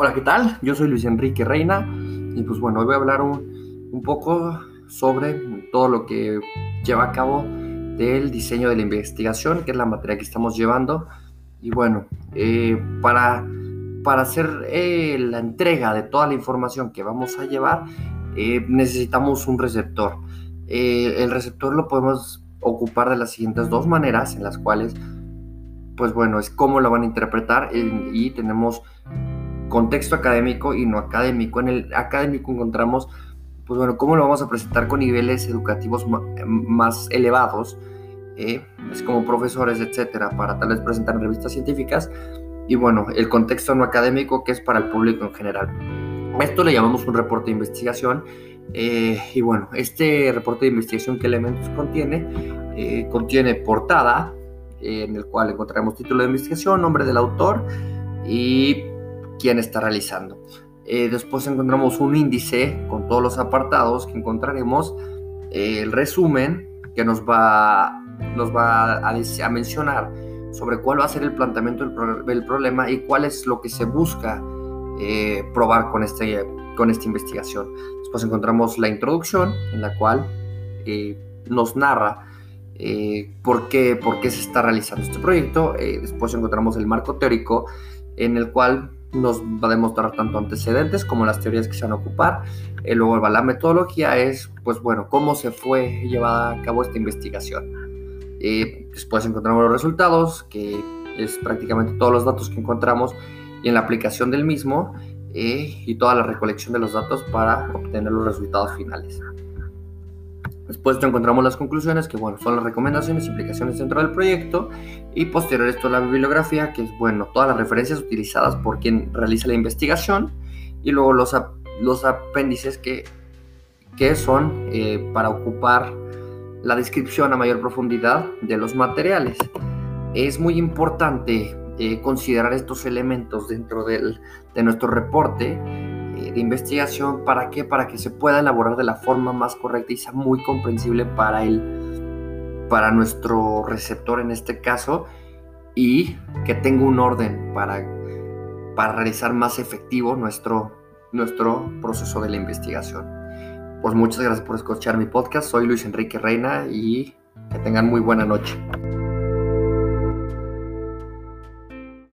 Hola, ¿qué tal? Yo soy Luis Enrique Reina y pues bueno, hoy voy a hablar un, un, poco sobre todo lo que lleva a cabo del diseño de la investigación, que es la materia que estamos llevando. Y bueno, eh, para, para hacer eh, la entrega de toda la información que vamos a llevar, eh, necesitamos un receptor. el receptor lo podemos ocupar de las siguientes dos maneras, en las cuales, pues bueno, es cómo lo van a interpretar y tenemos contexto académico y no académico. En el académico encontramos, pues bueno, cómo lo vamos a presentar con niveles educativos más elevados, eh, es como profesores, etcétera, para tal vez presentar en revistas científicas. Y bueno, el contexto no académico que es para el público en general. Esto le llamamos un reporte de investigación. Eh, y bueno, este reporte de investigación, ¿qué elementos contiene? Eh, contiene portada, en el cual encontraremos título de investigación, nombre del autor y quién está realizando. Eh, después encontramos un índice con todos los apartados que encontraremos, eh, el resumen que nos va, nos va a, mencionar sobre cuál va a ser el planteamiento del, problema y cuál es lo que se busca eh, probar con, este, con esta investigación. Después encontramos la introducción en la cual nos narra por, qué, por qué se está realizando este proyecto. después encontramos el marco teórico en el cual nos va a demostrar tanto antecedentes como las teorías que se van a ocupar. Y luego la metodología es, pues bueno, cómo se fue llevada a cabo esta investigación. Y después encontramos los resultados, que es prácticamente todos los datos que encontramos y en la aplicación del mismo eh, y toda la recolección de los datos para obtener los resultados finales. Después encontramos las conclusiones, que bueno, son las recomendaciones implicaciones dentro del proyecto. Y posterior a esto la bibliografía, que es bueno, todas las referencias utilizadas por quien realiza la investigación. Y luego los, los apéndices que, que son eh, para ocupar la descripción a mayor profundidad de los materiales. Es muy importante eh, considerar estos elementos dentro del, de nuestro reporte de investigación. ¿Para qué? Para que se pueda elaborar de la forma más correcta y sea muy comprensible para el, para nuestro receptor en este caso y que tenga un orden para, para realizar más efectivo nuestro, nuestro proceso de la investigación. Pues muchas gracias por escuchar mi podcast. Soy Luis Enrique Reina y que tengan muy buena noche.